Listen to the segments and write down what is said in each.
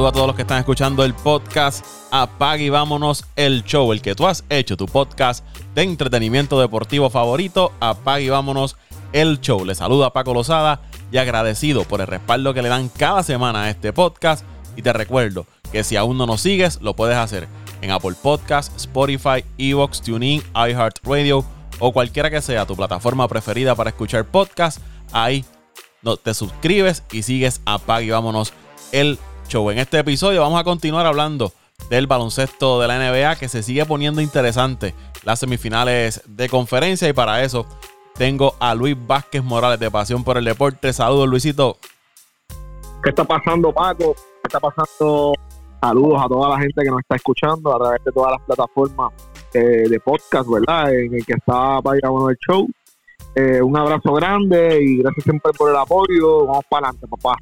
A todos los que están escuchando el podcast Apague y vámonos el show, el que tú has hecho, tu podcast de entretenimiento deportivo favorito. Apague y vámonos el show. Les saluda Paco Lozada y agradecido por el respaldo que le dan cada semana a este podcast. Y te recuerdo que si aún no nos sigues, lo puedes hacer en Apple Podcasts, Spotify, Evox, TuneIn, iHeartRadio o cualquiera que sea tu plataforma preferida para escuchar podcast. Ahí te suscribes y sigues Apague y vámonos el show. En este episodio vamos a continuar hablando del baloncesto de la NBA que se sigue poniendo interesante las semifinales de conferencia y para eso tengo a Luis Vázquez Morales de Pasión por el Deporte. Saludos Luisito. ¿Qué está pasando Paco? ¿Qué está pasando? Saludos a toda la gente que nos está escuchando a través de todas las plataformas eh, de podcast, ¿verdad? En el que está para el show. Eh, un abrazo grande y gracias siempre por el apoyo. Vamos para adelante, papá.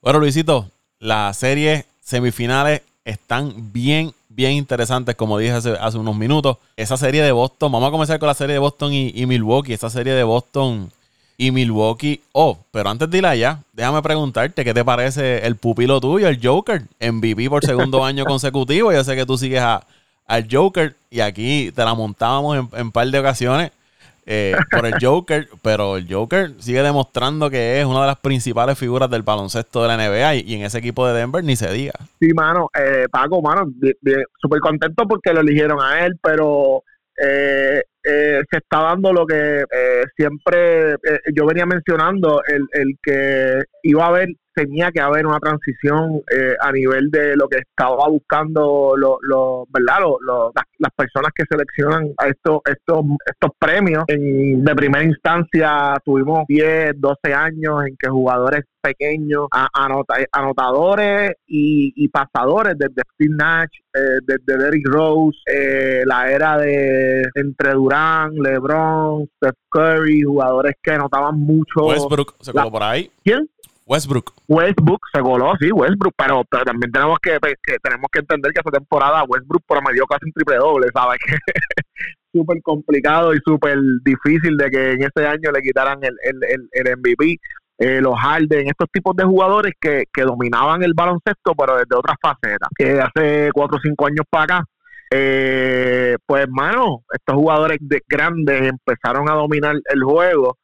Bueno, Luisito, las series semifinales están bien, bien interesantes, como dije hace, unos minutos. Esa serie de Boston, vamos a comenzar con la serie de Boston y, Milwaukee. Esa serie de Boston y Milwaukee. Oh, pero antes de ir allá, déjame preguntarte qué te parece el pupilo tuyo, el Joker, MVP por segundo año consecutivo. Yo sé que tú sigues a, al Joker y aquí te la montábamos en un par de ocasiones. Eh, por el Joker, pero el Joker sigue demostrando que es una de las principales figuras del baloncesto de la NBA y, en ese equipo de Denver ni se diga. Sí, mano, eh, Paco, mano, súper contento porque lo eligieron a él, pero eh, eh, se está dando lo que siempre yo venía mencionando, el, el que iba a haber tenía que haber una transición eh, a nivel de lo que estaba buscando lo, ¿verdad? las, personas que seleccionan a estos estos estos premios. En, de primera instancia tuvimos 10, 12 años en que jugadores pequeños, anotadores y, pasadores desde Steve Nash, eh, desde Derrick Rose, eh, la era de entre Durán, LeBron, Steph Curry, jugadores que anotaban mucho. Westbrook se quedó por ahí. ¿Quién? Westbrook. Westbrook se goló, sí, Westbrook, pero, también tenemos que, tenemos que entender que esa temporada Westbrook promedió casi un triple doble, ¿sabes? súper complicado y súper difícil de que en ese año le quitaran el, el, el, MVP. Eh, los Harden, estos tipos de jugadores que, que dominaban el baloncesto, pero desde otras facetas. Que hace cuatro o cinco años para acá, eh, pues, hermano, estos jugadores de, grandes empezaron a dominar el juego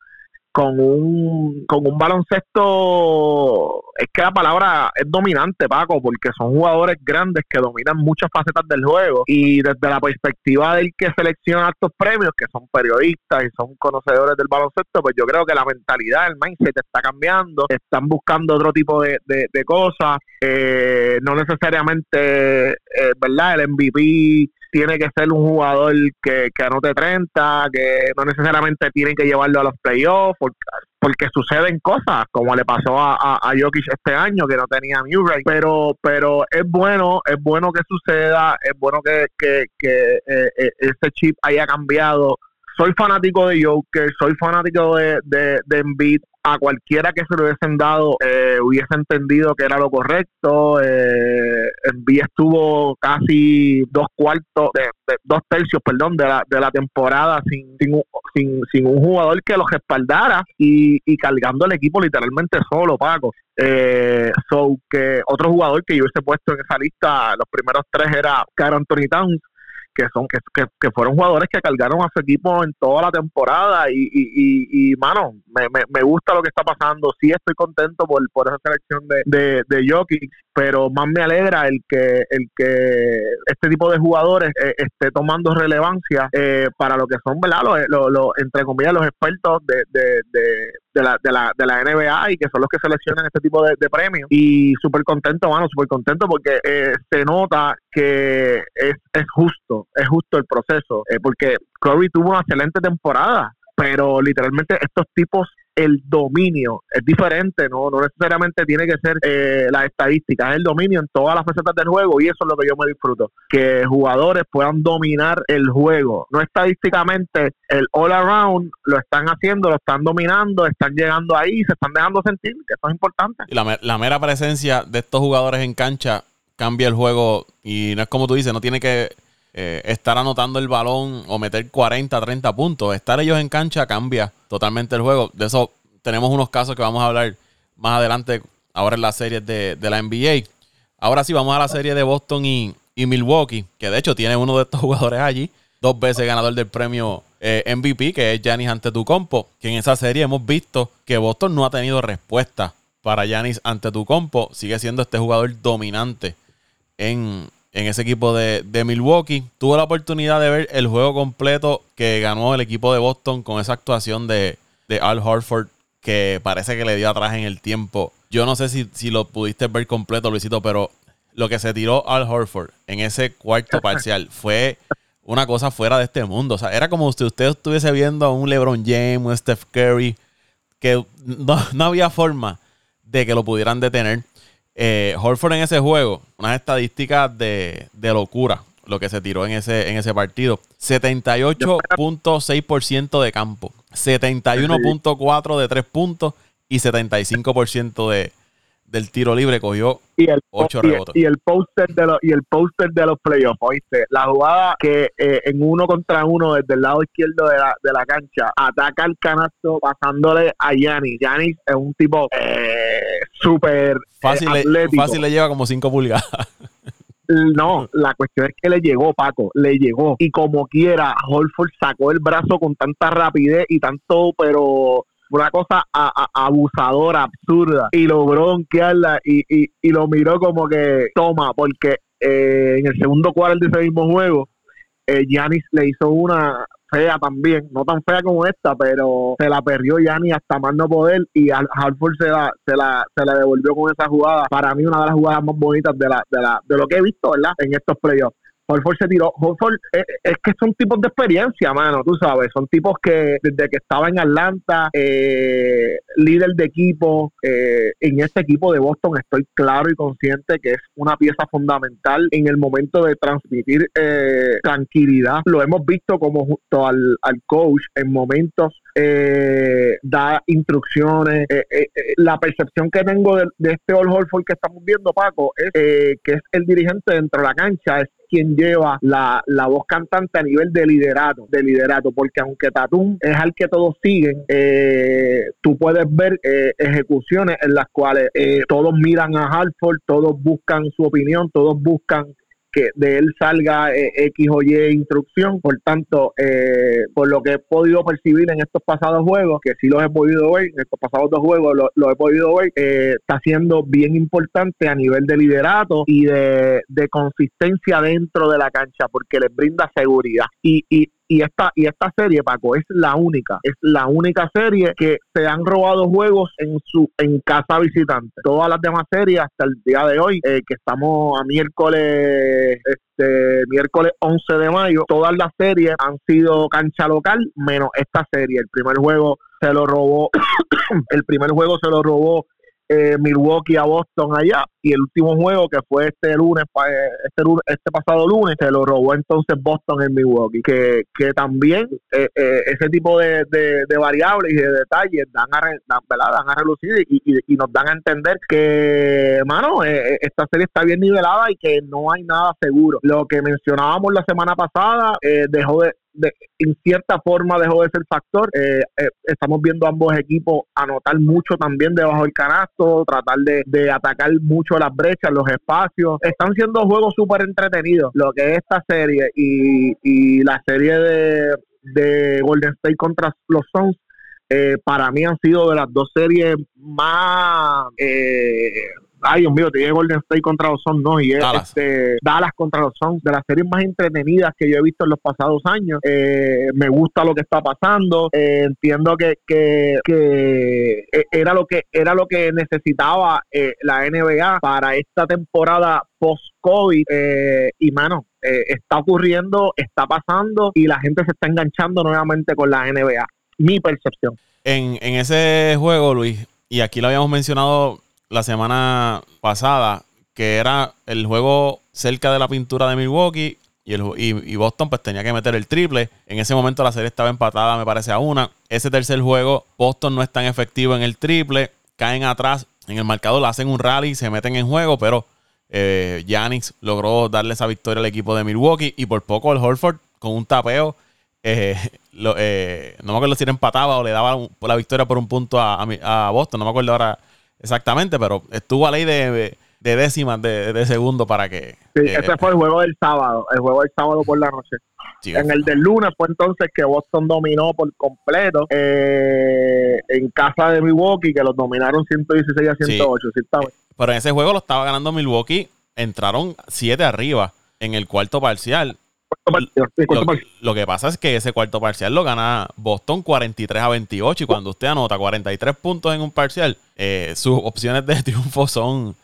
con un, con un baloncesto, es que la palabra es dominante, Paco, porque son jugadores grandes que dominan muchas facetas del juego y desde la perspectiva del que selecciona estos premios, que son periodistas y son conocedores del baloncesto, pues yo creo que la mentalidad, el mindset está cambiando, están buscando otro tipo de, de, cosas, eh, no necesariamente, eh, ¿verdad? El MVP tiene que ser un jugador que, que anote 30, que no necesariamente tienen que llevarlo a los playoffs, porque, porque suceden cosas, como le pasó a, a, Jokic este año, que no tenía Murray, pero pero es bueno, es bueno que suceda, es bueno que, que, que eh, eh, ese chip haya cambiado. Soy fanático de Joker, soy fanático de, de, de Embiid, a cualquiera que se lo hubiesen dado eh, hubiese entendido que era lo correcto. Eh, estuvo casi dos cuartos, de, dos tercios, perdón, de la, de la temporada sin, sin, sin, un jugador que los respaldara y, y cargando el equipo literalmente solo, Paco. Eh, so que otro jugador que yo hubiese puesto en esa lista, los primeros tres era Carl Anthony Towns, que son que, que, fueron jugadores que cargaron a su equipo en toda la temporada y, y, y, mano, me, me, gusta lo que está pasando, sí estoy contento por, por esa selección de, de, de Jokic, pero más me alegra el que el que este tipo de jugadores eh, esté tomando relevancia eh, para lo que son, ¿verdad? Los, entre comillas, los expertos de, de, la, de, la, de la NBA y que son los que seleccionan este tipo de, premios. Y súper contento, mano, súper contento porque eh, se nota que es, es justo, es justo el proceso, porque Curry tuvo una excelente temporada, pero literalmente estos tipos el dominio. Es diferente, no no necesariamente tiene que ser eh, la estadística, es el dominio en todas las facetas del juego y eso es lo que yo me disfruto, que jugadores puedan dominar el juego, no estadísticamente el all around lo están haciendo, lo están dominando, están llegando ahí, se están dejando sentir, que eso es importante. Y la, la mera presencia de estos jugadores en cancha cambia el juego y no es como tú dices, no tiene que eh, estar anotando el balón o meter 40, 30 puntos. Estar ellos en cancha cambia totalmente el juego. De eso tenemos unos casos que vamos a hablar más adelante, ahora en las series de, la NBA. Ahora sí, vamos a la serie de Boston y, Milwaukee, que de hecho tiene uno de estos jugadores allí, dos veces ganador del premio eh, MVP, que es Giannis Antetokounmpo, que en esa serie hemos visto que Boston no ha tenido respuesta para Giannis Antetokounmpo, sigue siendo este jugador dominante en, ese equipo de, de, Milwaukee. Tuvo la oportunidad de ver el juego completo que ganó el equipo de Boston con esa actuación de, de Al Horford que parece que le dio atrás en el tiempo. Yo no sé si, si lo pudiste ver completo, Luisito, pero lo que se tiró Al Horford en ese cuarto parcial fue una cosa fuera de este mundo. O sea, era como si usted estuviese viendo a un LeBron James, un Steph Curry, que no, había forma de que lo pudieran detener. Eh, Horford en ese juego, unas estadísticas de, de locura lo que se tiró en ese, en ese partido. 78.6% de campo, 71.4% de tres puntos y 75% de, del tiro libre cogió y el, 8 rebotes. Y, el póster de los y el póster de los playoffs, ¿oíste? La jugada que eh, en uno contra uno desde el lado izquierdo de la, de la cancha ataca el canasto pasándole a Yanis. Yanis es un tipo eh, súper fácil, eh, fácil le lleva como 5 pulgadas. No, la cuestión es que le llegó, Paco, le llegó. Y como quiera, Holford sacó el brazo con tanta rapidez y tanto, pero una cosa abusadora, absurda. Y logró donkearla y, y, y lo miró como que toma, porque eh, en el segundo cuarto de ese mismo juego, eh, Giannis le hizo una fea también, no tan fea como esta, pero se la perdió Yanni hasta más poder y Hartford se la, se la, se la devolvió con esa jugada. Para mí una de las jugadas más bonitas de la, de la, de lo que he visto, ¿verdad? En estos playoffs. Horford se tiró. Horford eh, es, que son tipos de experiencia, mano, tú sabes. Son tipos que desde que estaba en Atlanta, eh, líder de equipo, eh, en este equipo de Boston estoy claro y consciente que es una pieza fundamental en el momento de transmitir tranquilidad. Lo hemos visto como junto al, al coach en momentos da instrucciones. la percepción que tengo de, este All Horford que estamos viendo, Paco, es que es el dirigente dentro de la cancha, es quien lleva la, la voz cantante a nivel de liderato, de liderato, porque aunque Tatum es al que todos siguen, eh, tú puedes ver eh, ejecuciones en las cuales eh, todos miran a Hartford, todos buscan su opinión, todos buscan que de él salga eh, X o Y instrucción. Por tanto, eh, por lo que he podido percibir en estos pasados juegos, que sí los he podido ver, en estos pasados dos juegos los he podido ver, eh, está siendo bien importante a nivel de liderato y de, de consistencia dentro de la cancha, porque les brinda seguridad. Y, y y esta y esta serie Paco es la única es la única serie que se han robado juegos en su en casa visitante. Todas las demás series hasta el día de hoy eh, que estamos a miércoles este miércoles 11 de mayo todas las series han sido cancha local menos esta serie. El primer juego se lo robó el primer juego se lo robó eh, Milwaukee a Boston allá y el último juego que fue este lunes este, este pasado lunes se lo robó entonces Boston en Milwaukee que, que también eh, eh, ese tipo de, de, variables y de detalles dan a, dan, dan a relucir y, y, nos dan a entender que mano esta serie está bien nivelada y que no hay nada seguro. Lo que mencionábamos la semana pasada dejó de en cierta forma dejó de ser factor. Eh, eh, estamos viendo ambos equipos anotar mucho también debajo del canasto, tratar de, atacar mucho las brechas, los espacios. Están siendo juegos súper entretenidos. Lo que es esta serie y, la serie de, de Golden State contra los Suns eh, para mí han sido de las dos series más eh, ay Dios mío, tiene Golden State contra los Suns, no, y es Dallas. Este, Dallas contra los Suns, de las series más entretenidas que yo he visto en los pasados años. Eh, me gusta lo que está pasando, eh, entiendo que, que, que, eh, era lo que era lo que necesitaba la NBA para esta temporada post-COVID y mano, está ocurriendo, está pasando y la gente se está enganchando nuevamente con la NBA. Mi percepción. En, en ese juego, Luis, y aquí lo habíamos mencionado la semana pasada, que era el juego cerca de la pintura de Milwaukee y, el, y, Boston pues tenía que meter el triple. En ese momento la serie estaba empatada, me parece, a una. Ese tercer juego, Boston no es tan efectivo en el triple. Caen atrás en el marcador, le hacen un rally, se meten en juego, pero eh, logró darle esa victoria al equipo de Milwaukee y por poco el Horford con un tapeo. Eh, eh, no me acuerdo si era empataba o le daba la victoria por un punto a, a Boston, no me acuerdo ahora exactamente, pero estuvo a ley de, de décimas de, segundo para que. Sí, eh, ese fue el juego del sábado, el juego del sábado por la noche. en el del lunes fue entonces que Boston dominó por completo eh, en casa de Milwaukee, que los dominaron 116 a 108. Pero en ese juego lo estaba ganando Milwaukee, entraron 7 arriba en el cuarto parcial. Lo, que pasa es que ese cuarto parcial lo gana Boston 43 a 28 y cuando usted anota 43 puntos en un parcial, eh, sus opciones de triunfo son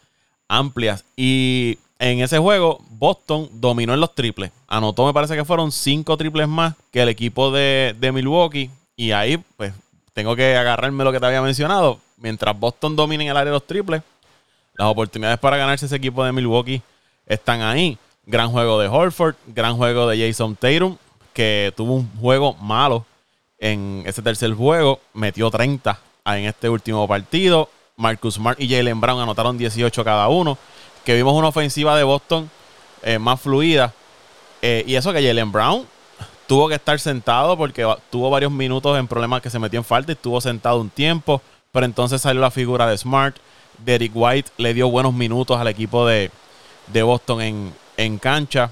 amplias. Y en ese juego, Boston dominó en los triples. Anotó, me parece que fueron 5 triples más que el equipo de, de Milwaukee. Y ahí, pues, tengo que agarrarme lo que te había mencionado. Mientras Boston domina en el área de los triples, las oportunidades para ganarse ese equipo de Milwaukee están ahí. Gran juego de Horford, gran juego de Jason Tatum, que tuvo un juego malo en ese tercer juego, metió 30 en este último partido. Marcus Smart y Jalen Brown anotaron 18 cada uno. Que vimos una ofensiva de Boston eh, más fluida. Eh, y eso que Jalen Brown tuvo que estar sentado porque tuvo varios minutos en problemas que se metió en falta y estuvo sentado un tiempo. Pero entonces salió la figura de Smart. Derek White le dio buenos minutos al equipo de, de Boston en, en cancha.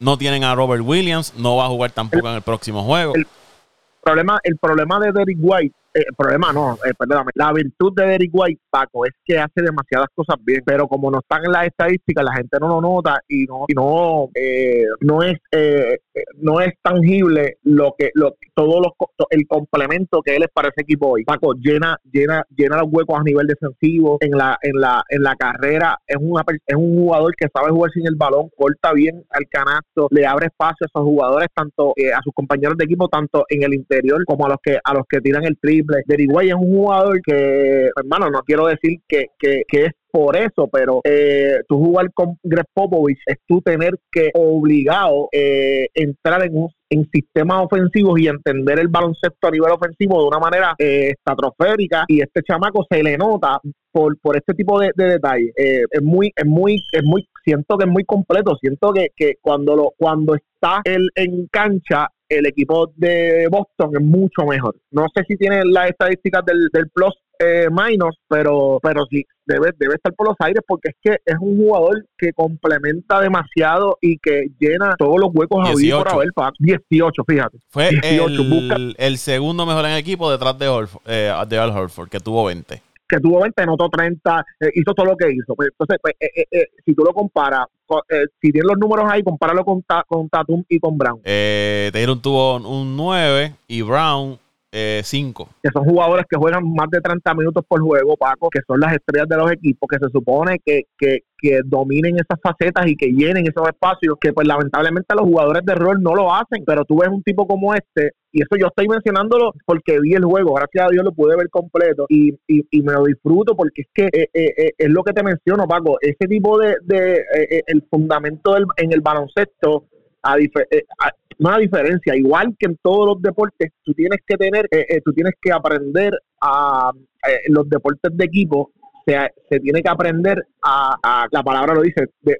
No tienen a Robert Williams, no va a jugar tampoco en el próximo juego. El problema, el problema de Derek White el eh, problema no, eh, perdóname, la virtud de Derek White, Paco, es que hace demasiadas cosas bien, pero como no están en las estadísticas, la gente no lo nota y no, y no, eh, no es, no es tangible lo que, lo, todo los, el complemento que él es para ese equipo hoy. Paco llena, llena, llena los huecos a nivel defensivo, en la, en la, en la carrera es una, es un jugador que sabe jugar sin el balón, corta bien al canasto, le abre espacio a esos jugadores, tanto a sus compañeros de equipo, tanto en el interior como a los que, a los que tiran el triple triple. es un jugador que, hermano, no quiero decir que, que, es por eso, pero eh, tú jugar con Greg Popovich es tú tener que obligado eh, entrar en un en sistemas ofensivos y entender el baloncesto a nivel ofensivo de una manera eh, estratosférica y este chamaco se le nota por, por este tipo de, detalles eh, es muy es muy es muy siento que es muy completo siento que, que cuando lo cuando está él en cancha el equipo de Boston es mucho mejor. No sé si tiene las estadísticas del, del plus eh, pero, pero sí, debe, debe estar por los aires porque es que es un jugador que complementa demasiado y que llena todos los huecos a por haber 18, fíjate. Fue el, el, segundo mejor en el equipo detrás de, eh, de Al Horford, que tuvo 20 que tuvo 20, anotó 30, eh, hizo todo lo que hizo. Pues, entonces, pues, eh, eh, si tú lo comparas, si tienes los números ahí, compáralo con, con Tatum y con Brown. Eh, Tatum tuvo un 9 y Brown 5. que son jugadores que juegan más de 30 minutos por juego, Paco, que son las estrellas de los equipos, que se supone que, que, que dominen esas facetas y que llenen esos espacios, que pues lamentablemente los jugadores de rol no lo hacen, pero tú ves un tipo como este y eso yo estoy mencionándolo porque vi el juego, gracias a Dios lo pude ver completo y, y, me lo disfruto porque es que eh, eh, eh, es lo que te menciono, Paco, ese tipo de, de el fundamento del, en el baloncesto, a, a, una diferencia, igual que en todos los deportes, tú tienes que tener, tú tienes que aprender a los deportes de equipo se, tiene que aprender a, la palabra lo dice, de,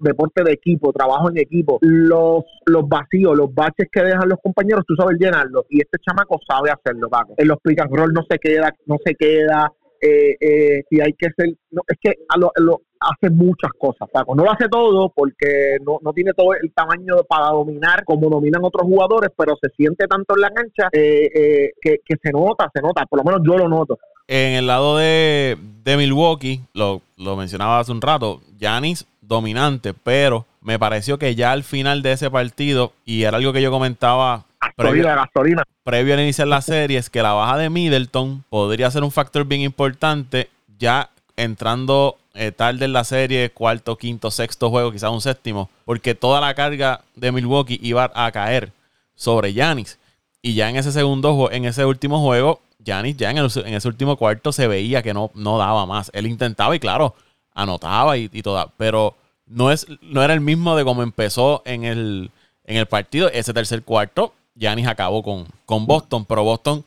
deporte de equipo, trabajo en equipo, los, los vacíos, los baches que dejan los compañeros, tú sabes llenarlos y este chamaco sabe hacerlo, Paco. En los pick and roll no se queda, no se queda, eh, eh, si hay que ser, no, es que lo, hace muchas cosas, Paco. No lo hace todo porque no, no tiene todo el tamaño para dominar como dominan otros jugadores, pero se siente tanto en la cancha eh, eh, que, que, se nota, se nota, por lo menos yo lo noto. En el lado de, de Milwaukee, lo, lo mencionaba hace un rato, Yanis dominante, pero me pareció que ya al final de ese partido, y era algo que yo comentaba previo, gasolina. previo al iniciar la serie, es que la baja de Middleton podría ser un factor bien importante ya entrando eh, tarde en la serie, cuarto, quinto, sexto juego, quizás un séptimo, porque toda la carga de Milwaukee iba a caer sobre Yanis. Y ya en ese segundo en ese último juego, Yanis ya en, ese último cuarto se veía que no, no daba más. Él intentaba y claro, anotaba y, y toda, pero no, es, no era el mismo de como empezó en el, en el partido. Ese tercer cuarto, Yanis acabó con, con Boston, pero Boston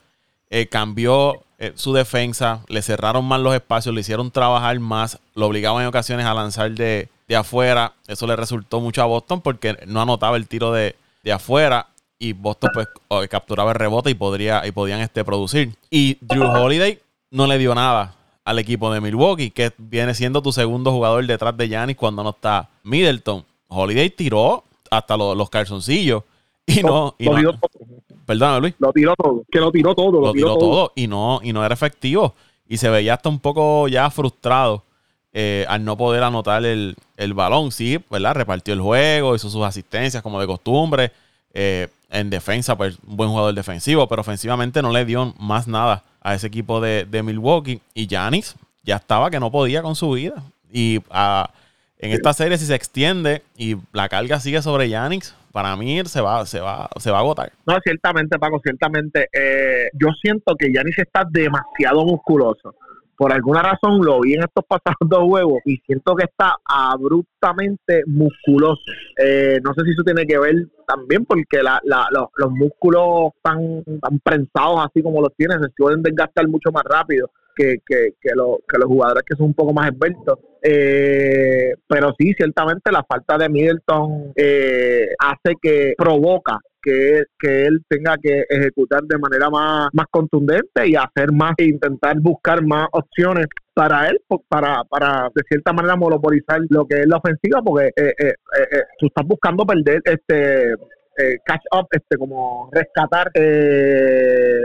eh, cambió eh, su defensa, le cerraron más los espacios, le hicieron trabajar más, lo obligaban en ocasiones a lanzar de, de afuera. Eso le resultó mucho a Boston porque no anotaba el tiro de, de afuera y Boston pues capturaba el rebote y podría y podían este producir. Y Drew Holiday no le dio nada al equipo de Milwaukee, que viene siendo tu segundo jugador detrás de Giannis cuando no está Middleton. Holiday tiró hasta los, los calzoncillos y no, y lo no- perdón, Luis, Lo tiró todo. Que lo tiró todo. Lo, lo tiró todo y no, y no era efectivo. Y se veía hasta un poco ya frustrado eh, al no poder anotar el, el balón. Sí, ¿verdad? Repartió el juego, hizo sus asistencias como de costumbre. Eh, en defensa, pues un buen jugador defensivo, pero ofensivamente no le dio más nada a ese equipo de, de Milwaukee. Y Giannis ya estaba que no podía con su vida. Y ah, en esta serie, si se extiende y la carga sigue sobre Giannis, para mí se va, se va, se va a agotar. No, ciertamente, Paco, ciertamente. Eh, yo siento que Yanis está demasiado musculoso. Por alguna razón lo vi en estos pasados dos juegos y siento que está abruptamente musculoso. Eh, no sé si eso tiene que ver también porque la, la- los, los músculos están, están prensados así como los tienen, se suelen desgastar mucho más rápido que, que, que, lo- que los jugadores que son un poco más expertos. Eh, pero sí, ciertamente la falta de Middleton eh, hace que provoca que, que él tenga que ejecutar de manera más, más contundente y hacer más e intentar buscar más opciones para él, para, para de cierta manera monopolizar lo que es la ofensiva, porque eh, eh, eh, eh, tú estás buscando perder este catch up, este como rescatar eh,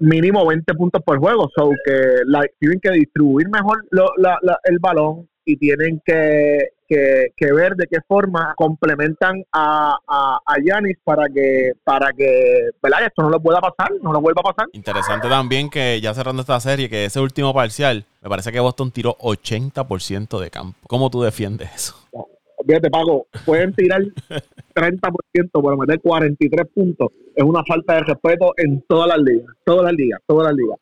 mínimo 20 puntos por juego, so que la- tienen que distribuir mejor lo- la- la- el balón y tienen que, que, que ver de qué forma complementan a, a, a Giannis para que para que ¿verdad? esto no lo pueda pasar, no lo vuelva a pasar. Interesante también que ya cerrando esta serie, que ese último parcial, me parece que Boston tiró 80% de campo. ¿Cómo tú defiendes eso? Fíjate, Paco, pueden tirar 30% por meter 43 puntos. Es una falta de respeto en todas las ligas, todas las ligas, todas las ligas.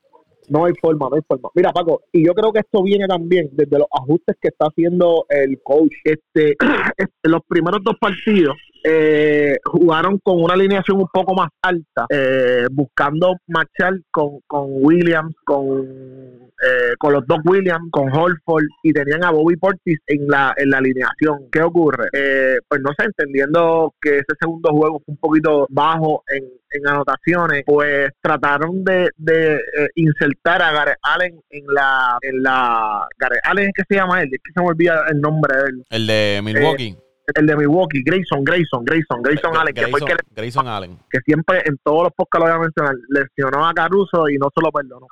No hay forma, no hay forma. Mira, Paco, y yo creo que esto viene también desde los ajustes que está haciendo el coach. Este, este, los primeros dos partidos eh, jugaron con una alineación un poco más alta, eh, buscando marchar con, con Williams, con, eh, con los dos Williams, con Holford y tenían a Bobby Portis en la, en la alineación. ¿Qué ocurre? Eh, pues no sé, entendiendo que ese segundo juego fue un poquito bajo en, en anotaciones, pues trataron de, de eh, insertar a Gareth Allen en la, en la Gareth Allen es que se llama él, es que se me olvida el nombre de él, El de Milwaukee. el de Milwaukee, Grayson, Grayson, Grayson, Grayson Allen, que fue el Grayson, que, Grayson Allen. que siempre en todos los podcasts lo voy a mencionar, lesionó a Caruso y no se lo perdonó.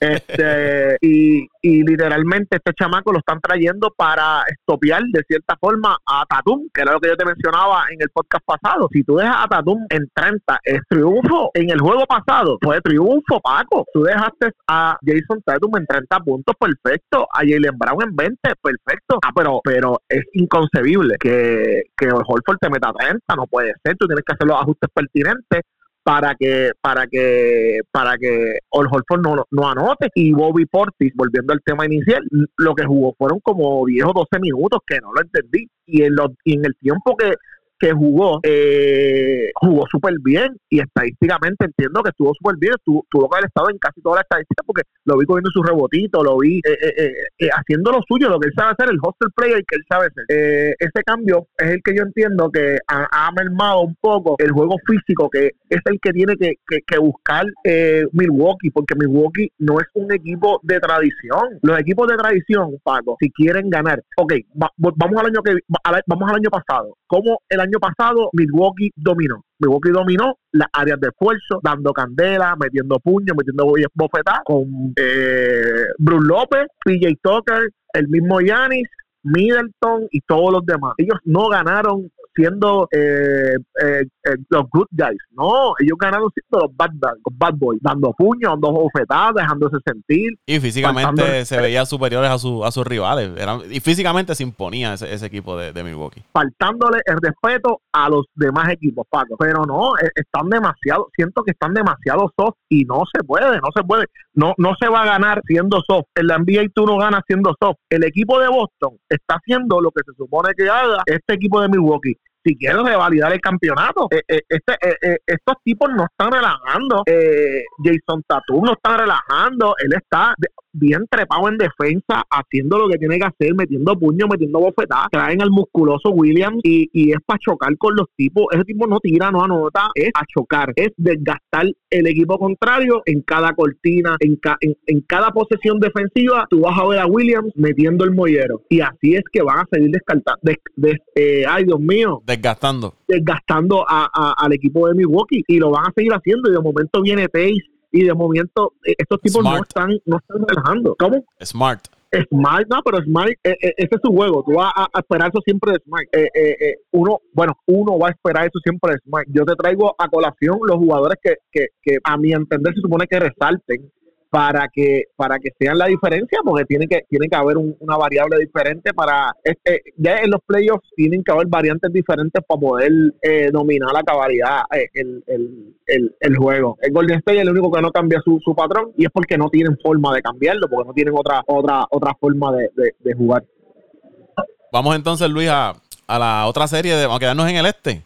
Este, y, y literalmente este chamaco lo están trayendo para estopear de cierta forma a Tatum, que era lo que yo te mencionaba en el podcast pasado. Si tú dejas a Tatum en 30, es triunfo. En el juego pasado fue triunfo, Paco. Tú dejaste a Jason Tatum en 30 puntos, perfecto. A Jalen Brown en 20, perfecto. Ah, pero, pero es inconcebible que, que Holford te meta 30, no puede ser. Tú tienes que hacer los ajustes pertinentes para que para que para que Al Horford no, no anote. Y Bobby Portis volviendo al tema inicial lo que jugó fueron como 10 o 12 minutos que no lo entendí. Y en los y en el tiempo que que jugó, eh, jugó súper bien y estadísticamente entiendo que estuvo súper bien, estuvo, tuvo que haber estado en casi todas las estadísticas porque lo vi cogiendo su rebotito, lo vi eh, eh, eh, eh, haciendo lo suyo, lo que él sabe hacer, el hostel player que él sabe hacer. Ese cambio es el que yo entiendo que ha, ha mermado un poco el juego físico, que es el que tiene que, que, que buscar Milwaukee, porque Milwaukee no es un equipo de tradición. Los equipos de tradición, Paco, si quieren ganar, ok, va- vamos al año que vamos al año pasado. ¿Cómo el año pasado Milwaukee dominó? Milwaukee dominó las áreas de esfuerzo, dando candela, metiendo puños, metiendo bofetadas con eh, Bruce López, PJ Tucker, el mismo Yanis, Middleton y todos los demás. Ellos no ganaron siendo eh, eh, eh, los good guys, no, ellos ganaron siendo los bad, los bad boys, dando puños, dando bofetadas, dejándose sentir. Y físicamente se veía superiores a, su- a sus rivales. Eran, y físicamente se imponía ese, ese equipo de, de Milwaukee. faltándole el respeto a los demás equipos, Paco. Pero no, eh, están demasiado, siento que están demasiado soft y no se puede, no se puede. No, no se va a ganar siendo soft. En la NBA tú no ganas siendo soft. El equipo de Boston está haciendo lo que se supone que haga este equipo de Milwaukee. Si quieren revalidar el campeonato, eh, eh, este, eh, estos tipos no están relajando. Jason Tatum no está relajando. Él está. Bien trepado en defensa, haciendo lo que tiene que hacer, metiendo puños, metiendo bofetadas, traen al musculoso Williams y, y es para chocar con los tipos. Ese tipo no tira, no anota, es a chocar, es desgastar el equipo contrario en cada cortina, en, en, cada posesión defensiva, tú vas a ver a Williams metiendo el mollero. Y así es que van a seguir descartando, eh, ay Dios mío. Desgastando. Desgastando a, al equipo de Milwaukee y lo van a seguir haciendo y de momento viene Pace y de momento eh, estos tipos no están, no están relajando. ¿Cómo? Smart. Smart, no, pero Smart, eh, eh, ese es su juego. Tú vas a, esperar eso siempre de Smart. uno, bueno, uno va a esperar eso siempre de Smart. Yo te traigo a colación los jugadores que, que, que a mi entender se supone que resalten para que para que sean la diferencia porque tiene que tiene que haber una variable diferente para este, ya en los playoffs tienen que haber variantes diferentes para poder eh, dominar la cabalidad eh, el, el, el, juego. El Golden State es el único que no cambia su, su patrón y es porque no tienen forma de cambiarlo porque no tienen otra otra otra forma de, de, jugar. Vamos entonces Luis a, a la otra serie de, vamos a quedarnos en el este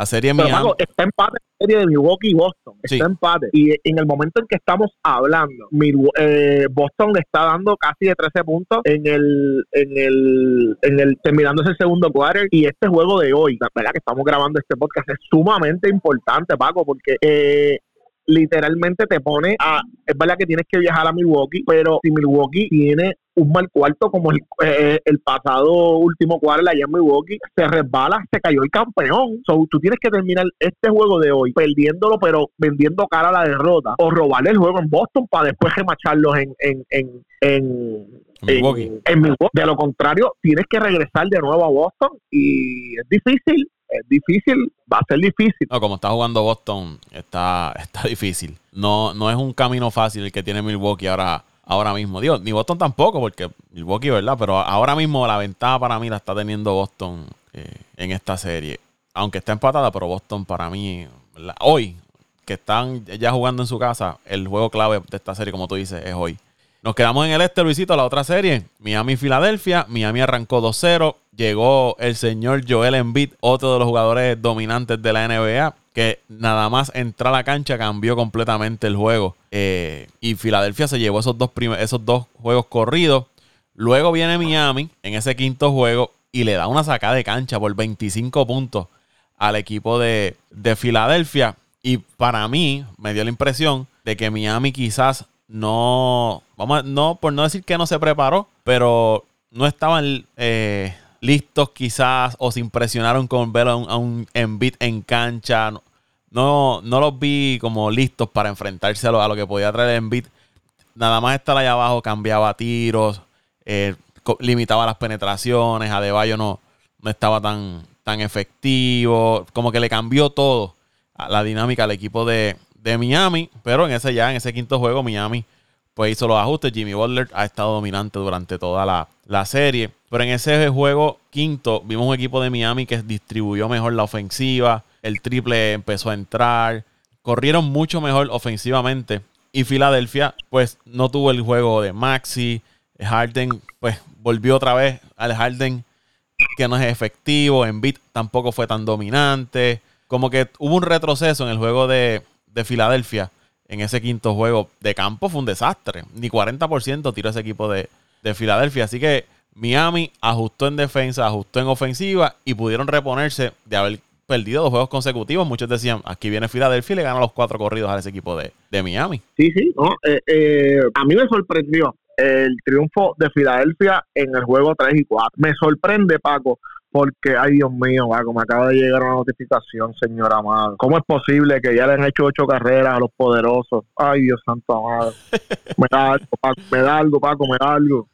la serie Pero, Miami. está empate la serie de Milwaukee y Boston. Está empate. Y en el momento en que estamos hablando, eh, Boston le está dando casi de 13 puntos en el, en el, en el terminando ese segundo quarter. Y este juego de hoy, la verdad que estamos grabando este podcast, es sumamente importante, Paco, porque eh, literalmente te pone a. Es verdad que tienes que viajar a Milwaukee, pero si Milwaukee tiene un mal cuarto como el, eh, el pasado último cuarto allá en Milwaukee, se resbala, se cayó el campeón. So, tú tienes que terminar este juego de hoy perdiéndolo, pero vendiendo cara a la derrota, o robarle el juego en Boston para después remacharlos en, en, en, en Milwaukee. De lo contrario, tienes que regresar de nuevo a Boston y es difícil es difícil, va a ser difícil. No, como está jugando Boston, está, está difícil. No, no es un camino fácil el que tiene Milwaukee ahora, ahora mismo. Digo, ni Boston tampoco, porque Milwaukee, ¿verdad? Pero ahora mismo la ventaja para mí la está teniendo Boston eh, en esta serie. Aunque está empatada, pero Boston para mí, hoy, que están ya jugando en su casa, el juego clave de esta serie, como tú dices, es hoy. Nos quedamos en el este, Luisito, la otra serie. Miami-Filadelfia. Miami arrancó 2-0. Llegó el señor Joel Embiid, otro de los jugadores dominantes de la NBA, que nada más entrar a la cancha cambió completamente el juego. Eh, y Filadelfia se llevó esos dos, esos dos juegos corridos. Luego viene Miami en ese quinto juego y le da una sacada de cancha por 25 puntos al equipo de, de Filadelfia. Y para mí me dio la impresión de que Miami quizás no, vamos no, por no decir que no se preparó, pero no estaban eh, listos quizás o se impresionaron con ver a un, Embiid en cancha. No, no los vi como listos para enfrentarse a lo, que podía traer Embiid. Nada más estar allá abajo cambiaba tiros, eh, limitaba las penetraciones, Adebayo no, no estaba tan, tan efectivo, como que le cambió todo a la dinámica al equipo de, de Miami, pero en ese ya, en ese quinto juego, Miami pues hizo los ajustes. Jimmy Butler ha estado dominante durante toda la, serie. Pero en ese juego quinto vimos un equipo de Miami que distribuyó mejor la ofensiva. El triple empezó a entrar. Corrieron mucho mejor ofensivamente. Y Filadelfia pues no tuvo el juego de Maxi. Harden pues volvió otra vez al Harden que no es efectivo. En beat tampoco fue tan dominante. Como que hubo un retroceso en el juego de, de Filadelfia en ese quinto juego de campo fue un desastre. Ni 40% tiró ese equipo de, Filadelfia. Así que Miami ajustó en defensa, ajustó en ofensiva y pudieron reponerse de haber perdido dos juegos consecutivos. Muchos decían, aquí viene Filadelfia y le gana los cuatro corridos a ese equipo de, Miami. Sí, sí, eh, eh, a mí me sorprendió el triunfo de Filadelfia en el juego 3 y 4. Me sorprende, Paco, porque, ay Dios mío, Paco, me acaba de llegar una notificación, señora amado. ¿Cómo es posible que ya le han hecho ocho carreras a los poderosos? Ay, Dios santo amado. me da algo, Paco, me da algo, Paco, me da algo.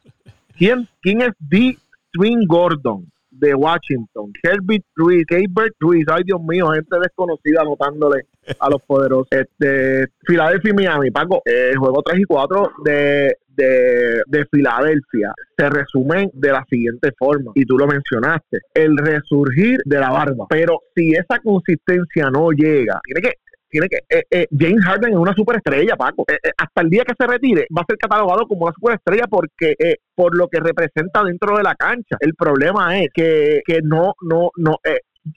¿Quién, quién es D. Swing Gordon? de Washington, Herbert Ruiz, Herbert Ruiz, ay Dios mío, gente desconocida anotándole a los poderosos. Este, Filadelfia y Miami, Paco, el juego 3 y 4 de, de, de, Filadelfia se resumen de la siguiente forma, y tú lo mencionaste, el resurgir de la barba. Pero si esa consistencia no llega, tiene que tiene que eh, eh, James Harden es una superestrella, Paco. Eh, hasta el día que se retire va a ser catalogado como una superestrella porque por lo que representa dentro de la cancha. El problema es que, que no no no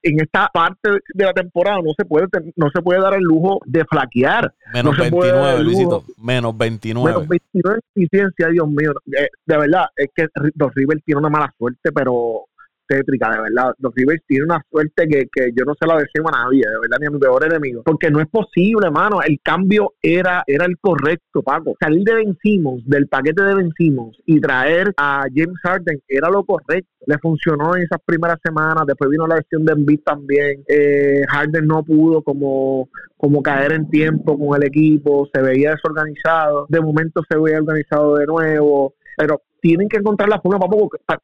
en esta parte de la temporada no se puede no se puede dar el lujo de flaquear. Menos no 29, Luisito. Menos 29. Menos 29 eficiencia, Dios mío. Eh, de verdad, es que los Rivers tiene una mala suerte, pero de verdad. Los Rivers tienen una suerte que, que yo no se la deseo a nadie, de verdad, ni a mi peor enemigo. Porque no es posible, hermano. El cambio era, era el correcto, Paco. Salir de vencimos, del paquete de vencimos y traer a James Harden era lo correcto. Le funcionó en esas primeras semanas. Después vino la versión de Embiid también. Eh, Harden no pudo como, como caer en tiempo con el equipo. Se veía desorganizado. De momento se veía organizado de nuevo. Pero tienen que encontrar la forma,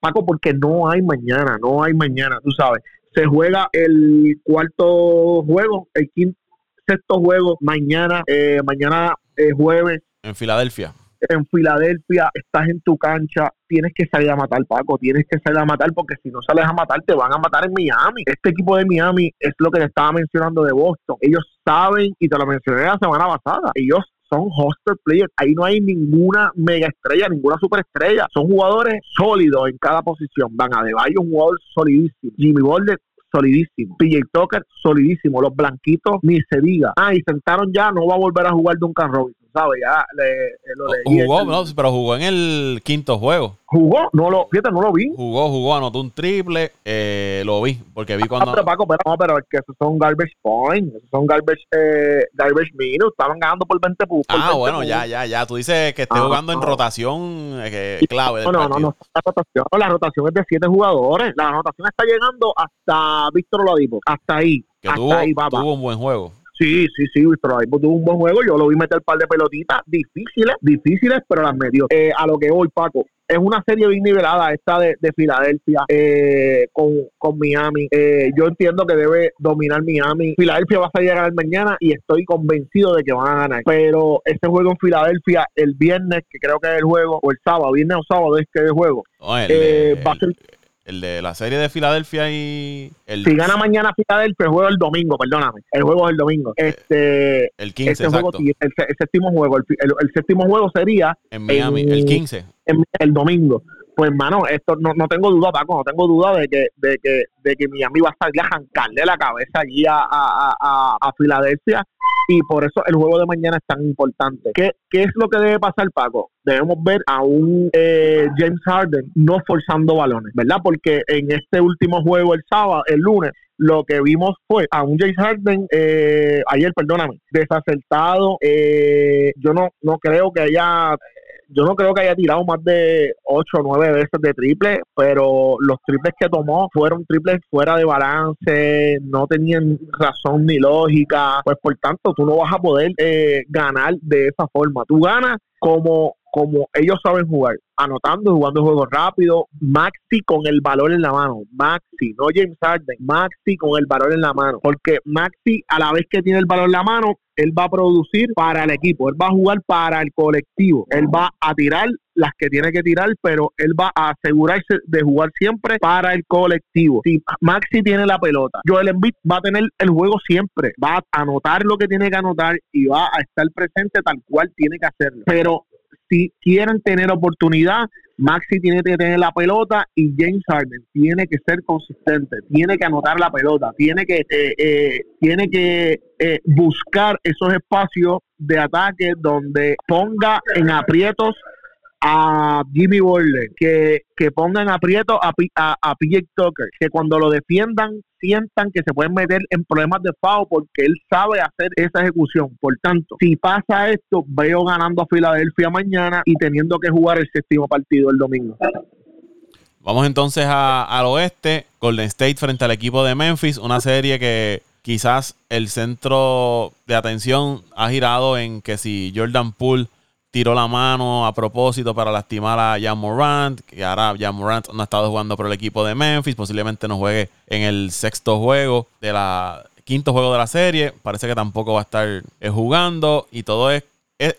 Paco, porque no hay mañana, no hay mañana, tú sabes. Se juega el cuarto juego, el quinto, sexto juego mañana, eh, mañana eh, jueves. En Filadelfia. En Filadelfia, estás en tu cancha, tienes que salir a matar, Paco, tienes que salir a matar porque si no sales a matar te van a matar en Miami. Este equipo de Miami es lo que te estaba mencionando de Boston. Ellos saben, y te lo mencioné la semana pasada, ellos son hoster players. Ahí no hay ninguna mega estrella, ninguna superestrella. Son jugadores sólidos en cada posición. Van a Debayo, un jugador solidísimo. Jimmy Butler, solidísimo. PJ Tucker, solidísimo. Los blanquitos, ni se diga. Ah, y sentaron ya, no va a volver a jugar Duncan Robinson. Ya le, Jugó, pero jugó en el quinto juego. Jugó, no lo, fíjate, no lo vi. Jugó, jugó, anotó un triple, eh, lo vi, porque vi ah, cuando... pero Paco, pero, no, pero es que esos son garbage points, esos son garbage, eh, garbage minutes, estaban ganando por 20 puntos. Ah, bueno, ya, ya, ya, tú dices que esté jugando en rotación eh, clave No, no, no, no, la rotación, la rotación es de 7 jugadores, la rotación está llegando hasta Víctor Oladipo, hasta ahí. Que tuvo, ahí, tuvo un buen juego. Sí, sí, sí, pero ahí tuvo un buen juego. Yo lo vi meter un par de pelotitas difíciles, difíciles, pero las metió. Eh, a lo que voy, Paco, es una serie bien nivelada esta de, Filadelfia eh, con, con, Miami. Eh, yo entiendo que debe dominar Miami. Filadelfia va a salir a ganar mañana y estoy convencido de que van a ganar. Pero este juego en Filadelfia el viernes, que creo que es el juego, o el sábado, viernes o sábado es que es el juego, va a ser el de la serie de Filadelfia y el si gana mañana Filadelfia el juego el domingo perdóname. El juego es el domingo. Eh, este el 15 este juego, el, séptimo juego el, séptimo juego sería en Miami el 15 el domingo pues hermano esto no, no tengo duda Paco no tengo duda de que de que de que Miami va a salir a arrancarle la cabeza allí a, a, a, a Filadelfia y por eso el juego de mañana es tan importante. ¿Qué, qué es lo que debe pasar, Paco? Debemos ver a un eh, James Harden no forzando balones, ¿verdad? Porque en este último juego el sábado, el lunes, lo que vimos fue a un James Harden, eh, ayer, perdóname, desacertado. Eh, yo no, no creo que haya yo no creo que haya tirado más de 8 o 9 veces de triple, pero los triples que tomó fueron triples fuera de balance, no tenían razón ni lógica, pues por tanto tú no vas a poder eh, ganar de esa forma. Tú ganas como como ellos saben jugar, anotando, jugando juegos rápidos, Maxi con el valor en la mano, Maxi, no James Harden, Maxi con el valor en la mano, porque Maxi a la vez que tiene el valor en la mano, él va a producir para el equipo, él va a jugar para el colectivo, él va a tirar las que tiene que tirar, pero él va a asegurarse de jugar siempre para el colectivo. Si Maxi tiene la pelota, Joel Embiid va a tener el juego siempre, va a anotar lo que tiene que anotar y va a estar presente tal cual tiene que hacerlo. Pero si quieren tener oportunidad, Maxi tiene que tener la pelota y James Harden tiene que ser consistente, tiene que anotar la pelota, tiene que, eh, eh, tiene que eh, buscar esos espacios de ataque donde ponga en aprietos a Jimmy Butler, que, que pongan aprieto a, a, a PJ Tucker, que cuando lo defiendan sientan que se pueden meter en problemas de FAO porque él sabe hacer esa ejecución. Por tanto, si pasa esto, veo ganando a Filadelfia mañana y teniendo que jugar el séptimo partido el domingo. Vamos entonces al oeste, Golden State frente al equipo de Memphis, una serie que quizás el centro de atención ha girado en que si Jordan Poole tiró la mano a propósito para lastimar a Jan Morant, que ahora Jan Morant no ha estado jugando por el equipo de Memphis, posiblemente no juegue en el sexto juego de la quinto juego de la serie, parece que tampoco va a estar eh, jugando y todo es,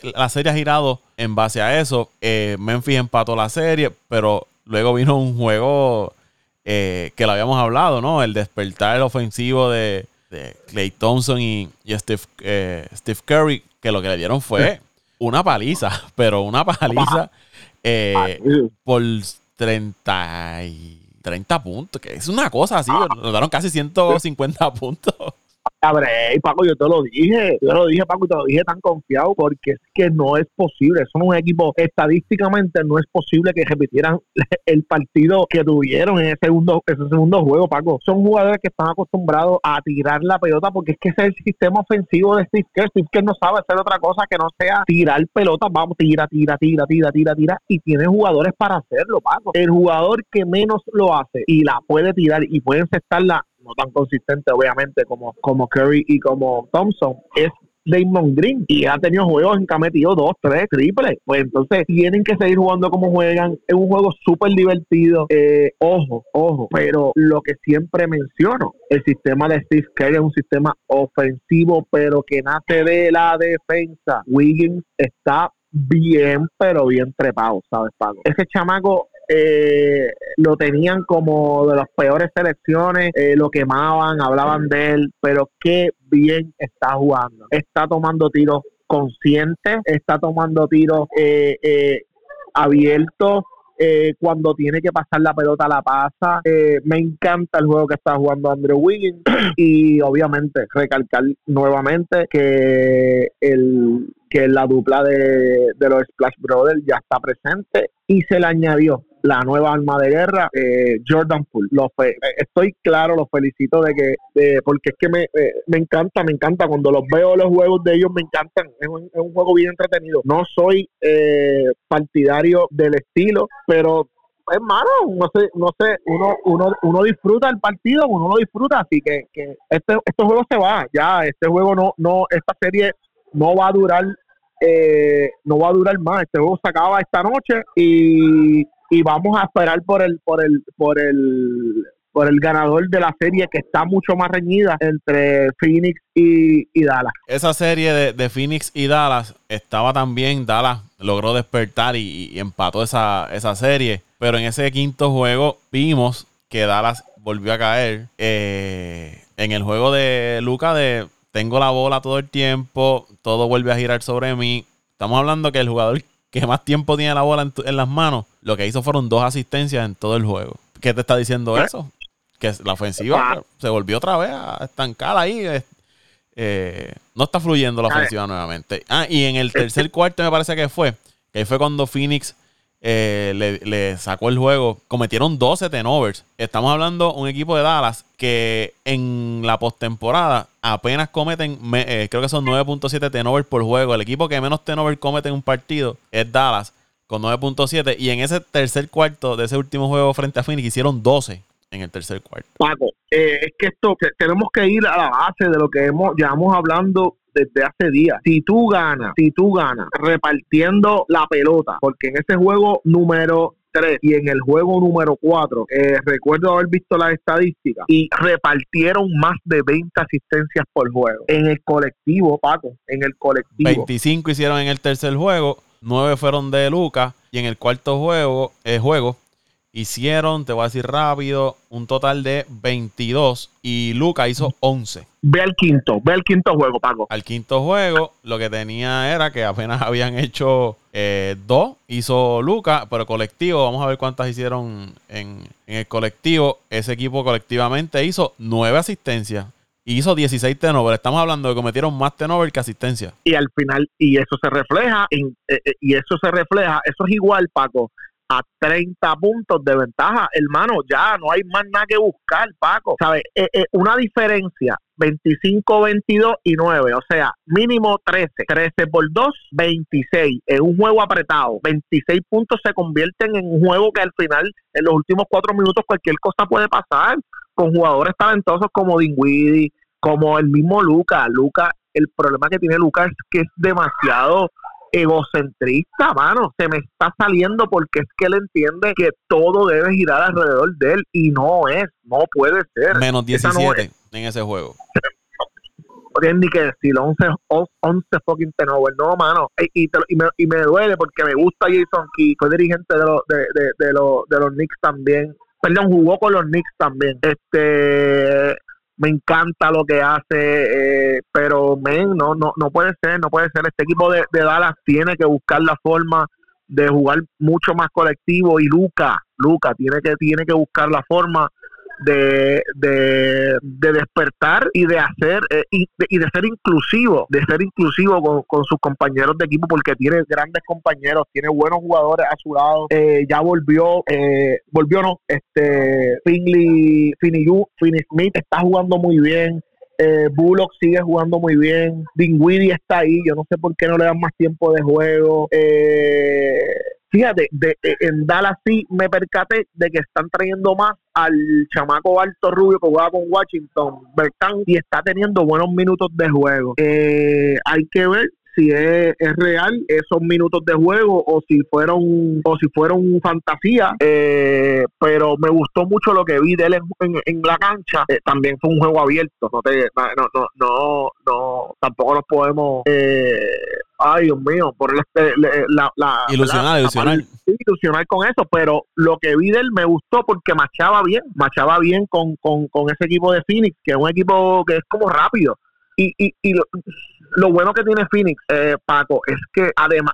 la serie ha girado en base a eso. Eh, Memphis empató la serie, pero luego vino un juego eh, que lo habíamos hablado, ¿no? El despertar ofensivo de, Clay Thompson y, Steve, Steve Curry, que lo que le dieron fue una paliza, pero una paliza eh, por 33 30 puntos, que es una cosa así, lograron casi 150 puntos. Cabré, Paco, yo te lo dije, yo te lo dije, Paco, y te lo dije tan confiado porque es que no es posible. Son un equipo, estadísticamente no es posible que repitieran el partido que tuvieron en ese segundo, ese segundo juego, Paco. Son jugadores que están acostumbrados a tirar la pelota porque es que ese es el sistema ofensivo de Steve Kerr. Steve Kerr no sabe hacer otra cosa que no sea tirar pelota, vamos, tira, tira, tira, tira, tira, tira, y tiene jugadores para hacerlo, Paco. El jugador que menos lo hace y la puede tirar y puede encestarla no tan consistente obviamente como, como Curry y como Thompson, es Damon Green y ha tenido juegos en que ha metido dos, tres triples. Pues entonces tienen que seguir jugando como juegan. Es un juego súper divertido. Eh, ojo, ojo. Pero lo que siempre menciono, el sistema de Steve Kerr es un sistema ofensivo, pero que nace de la defensa. Wiggins está bien, pero bien trepado, ¿sabes, Paco? Ese chamaco eh, lo tenían como de las peores selecciones, eh, lo quemaban, hablaban de él, pero qué bien está jugando. Está tomando tiros conscientes, está tomando tiros eh, eh abiertos. cuando tiene que pasar la pelota la pasa. me encanta el juego que está jugando Andrew Wiggins y obviamente recalcar nuevamente que el que la dupla de, de los Splash Brothers ya está presente y se le añadió la nueva arma de guerra, eh, Jordan Poole. Lo fe, eh, estoy claro, los felicito de que, de, porque es que me, eh, me encanta, me encanta. Cuando los veo los juegos de ellos, me encantan. Es un, es un juego bien entretenido. No soy partidario del estilo, pero es malo, no sé, no sé, uno, uno, uno disfruta el partido, uno lo disfruta, así que, que este, este juego se va, ya, este juego no, no, esta serie no va a durar eh, no va a durar más. Este juego se acaba esta noche y, y vamos a esperar por el, por el, por el, por el ganador de la serie que está mucho más reñida entre Phoenix y, Dallas. Esa serie de, Phoenix y Dallas estaba también, Dallas logró despertar y, empató esa, esa serie, pero en ese quinto juego vimos que Dallas volvió a caer. Eh, en el juego de Luca de tengo la bola todo el tiempo, todo vuelve a girar sobre mí. Estamos hablando que el jugador que más tiempo tiene la bola en, las manos, lo que hizo fueron dos asistencias en todo el juego. ¿Qué te está diciendo eso? Que la ofensiva ah. se volvió otra vez a estancar ahí. Eh, no está fluyendo la ofensiva nuevamente. Ah, y en el tercer cuarto me parece que fue, que fue cuando Phoenix eh, le, sacó el juego. Cometieron 12 tenovers. Estamos hablando de un equipo de Dallas que en la postemporada apenas cometen, eh, creo que son 9.7 tenovers por juego. El equipo que menos tenovers comete en un partido es Dallas con 9.7. Y en ese tercer cuarto de ese último juego frente a Phoenix hicieron 12 en el tercer cuarto. Paco, eh, es que esto, tenemos que ir a la base de lo que hemos, llevamos hablando desde hace días. Si tú ganas, si tú ganas repartiendo la pelota, porque en ese juego número 3 y en el juego número 4, eh, recuerdo haber visto las estadísticas y repartieron más de 20 asistencias por juego. En el colectivo, Paco, en el colectivo. 25 hicieron en el tercer juego, 9 fueron de Lucas y en el cuarto juego, eh, juego hicieron, te voy a decir rápido, un total de 22 y Luca hizo 11. Ve al quinto, ve al quinto juego, Paco. Al quinto juego, lo que tenía era que apenas habían hecho eh, dos, hizo Luca, pero colectivo, vamos a ver cuántas hicieron en, el colectivo. Ese equipo colectivamente hizo nueve asistencias y hizo 16 tenovers. Estamos hablando de que cometieron más tenovers que asistencia. Y al final, y eso se refleja, en, eh, eh, y eso se refleja, eso es igual, Paco, a 30 puntos de ventaja. Hermano, ya no hay más nada que buscar, Paco. ¿Sabes? Eh, eh, una diferencia, 25, 22 y 9. O sea, mínimo 13. 13 por 2, 26. En un juego apretado. 26 puntos se convierten en un juego que al final, en los últimos 4 minutos, cualquier cosa puede pasar. Con jugadores talentosos como Dingwiddie, como el mismo Luca. Luca, el problema que tiene Luca es que es demasiado egocentrista, mano. Se me está saliendo porque es que él entiende que todo debe girar alrededor de él y no es, no puede ser. Menos 17 en ese juego. No tienen ni que decir 11, 11 fucking turnovers. No, mano. Y, me, y, me, duele porque me gusta Jason Key. Fue dirigente de, los de, de, de, los, de los Knicks también. Perdón, jugó con los Knicks también. Este me encanta lo que hace, eh, pero men, no, no, no puede ser, no puede ser. Este equipo de, Dallas tiene que buscar la forma de jugar mucho más colectivo y Luca, Luca tiene que, tiene que buscar la forma de, de, despertar y de hacer eh, y, de, ser inclusivo, de ser inclusivo con, sus compañeros de equipo porque tiene grandes compañeros, tiene buenos jugadores a su lado, eh, ya volvió, eh, volvió no, este Finley, Finney, Finney Smith está jugando muy bien, eh, Bullock sigue jugando muy bien. Dinwiddie está ahí. Yo no sé por qué no le dan más tiempo de juego. Eh, fíjate, de, en Dallas sí me percaté de que están trayendo más al chamaco alto rubio que juega con Washington, Bertán, y está teniendo buenos minutos de juego. Eh, hay que ver si es, real esos minutos de juego o si fueron o si fueron fantasía eh, pero me gustó mucho lo que vi de él en, la cancha. Eh, también fue un juego abierto no te no no no, no tampoco nos podemos eh, ay Dios mío por el, este, la, la, ilusionar ilusionar ilusionar con eso pero lo que vi de él me gustó porque machaba bien machaba bien con, con, con ese equipo de Phoenix que es un equipo que es como rápido. Y, y, y lo, bueno que tiene Phoenix, eh, Paco, es que además,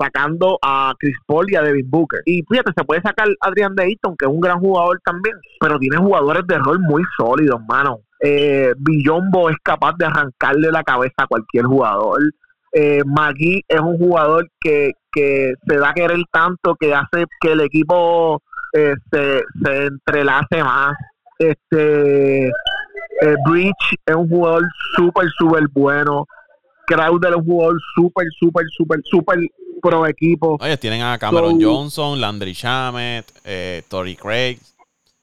sacando a Chris Paul y a Devin Booker, y fíjate, se puede sacar Adrian Dayton, que es un gran jugador también, pero tiene jugadores de rol muy sólidos, mano. Eh, Billombo es capaz de arrancarle la cabeza a cualquier jugador. Eh, Magui es un jugador que, que se da a querer tanto que hace que el equipo eh, se, se entrelace más. Este eh, Bridge es un jugador súper, súper bueno. Crowder es un jugador súper, súper, súper, súper pro equipo. Oye, tienen a Cameron Johnson, Landry Shamet, eh, Tory Craig,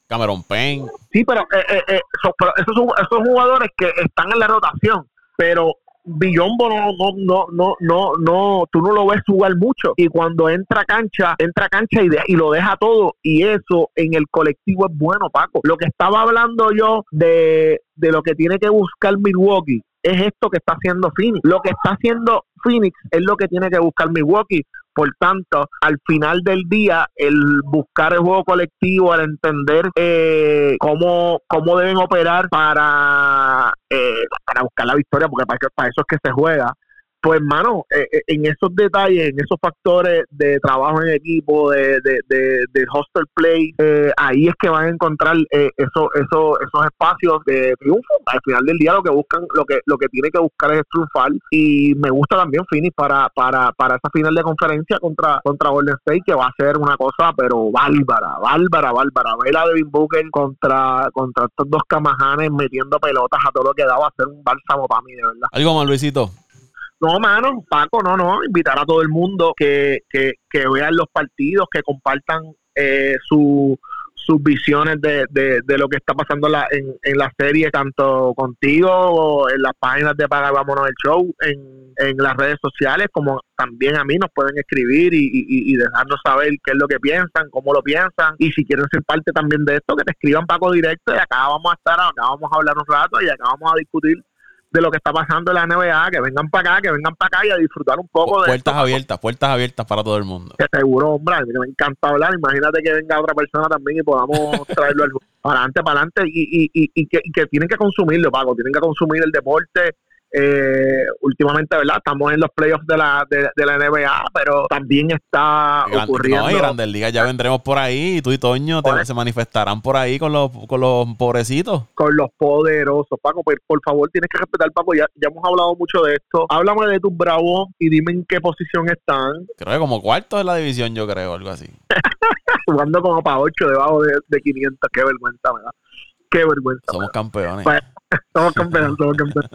Cameron Payne. Sí, pero, eh, eh, esos, son, esos jugadores que están en la rotación, pero Billombo no, no, no, no, no, no, tú no lo ves jugar mucho. Y cuando entra cancha, entra cancha y, y lo deja todo. Y eso en el colectivo es bueno, Paco. Lo que estaba hablando yo de, de lo que tiene que buscar Milwaukee es esto que está haciendo Phoenix. Lo que está haciendo Phoenix es lo que tiene que buscar Milwaukee. Por tanto, al final del día, el buscar el juego colectivo, el entender eh, cómo, cómo deben operar para, eh, para buscar la victoria, porque para, para eso es que se juega, pues, hermano, eh, eh, en esos detalles, en esos factores de trabajo en equipo, de, de, de, hostel play, eh, ahí es que van a encontrar eh, eso, eso, esos espacios de triunfo. Al final del día lo que buscan, lo que, lo que tiene que buscar es triunfar. Y me gusta también Phoenix para, para, para esa final de conferencia contra, contra Golden State, que va a ser una cosa, pero bárbara, bárbara, bárbara. Ver a Devin Booker contra, contra estos dos camajanes metiendo pelotas a todo lo que daba a ser un bálsamo para mí, de verdad. Algo más, Luisito. No, mano, Paco, no, no, invitar a todo el mundo que, que, que vean los partidos, que compartan eh, sus visiones de, de, lo que está pasando en, la, en, la serie, tanto contigo, o en las páginas de Paga Vámonos el Show, en, en las redes sociales, como también a mí nos pueden escribir y, y, y, dejarnos saber qué es lo que piensan, cómo lo piensan, y si quieren ser parte también de esto, que te escriban Paco directo y acá vamos a estar, acá vamos a hablar un rato y acá vamos a discutir de lo que está pasando en la NBA, que vengan para acá, que vengan para acá y a disfrutar un poco de Puertas abiertas, puertas abiertas para todo el mundo. Que seguro, hombre, me encanta hablar. Imagínate que venga otra persona también y podamos traerlo para adelante, para adelante y, y, y, que, y que tienen que consumirlo, Paco, tienen que consumir el deporte eh, últimamente, ¿verdad? Estamos en los playoffs de la, de, la NBA, pero también está ocurriendo. No, y Grandes Ligas ya vendremos por ahí y tú y Toño se manifestarán por ahí con los, con los pobrecitos. Con los poderosos, Paco. Pues, por favor, tienes que respetar, Paco. Ya, ya hemos hablado mucho de esto. Háblame de tus bravos y dime en qué posición están. Creo que como cuarto de la división, yo creo, algo así. Jugando como para ocho debajo de, de 500. Qué vergüenza, ¿verdad? Qué vergüenza. Somos campeones. Pues, somos campeones, somos campeones.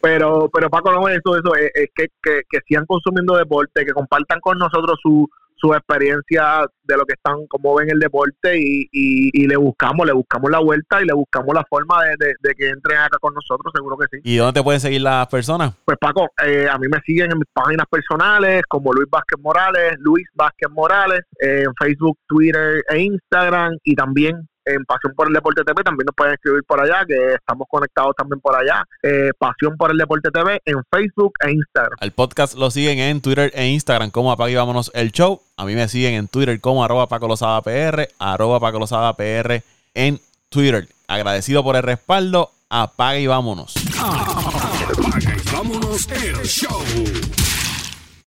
Pero, pero Paco, no es eso, eso, es, que, que, que, sigan consumiendo deporte, que compartan con nosotros su, su experiencia de lo que están, cómo ven el deporte y, y, le buscamos, le buscamos la vuelta y le buscamos la forma de, de, que entren acá con nosotros, seguro que sí. ¿Y dónde te pueden seguir las personas? Pues Paco, eh, a mí me siguen en mis páginas personales como Luis Vázquez Morales, Luis Vázquez Morales, en Facebook, Twitter e Instagram y también en Pasión por el Deporte TV, también nos pueden escribir por allá, que estamos conectados también por allá. Eh, Pasión por el Deporte TV en Facebook e Instagram. Al podcast lo siguen en Twitter e Instagram como Apague y Vámonos el Show. A mí me siguen en Twitter como arroba Paco PR, arroba Paco PR en Twitter. Agradecido por el respaldo. Apague y vámonos. Apaga y vámonos el show.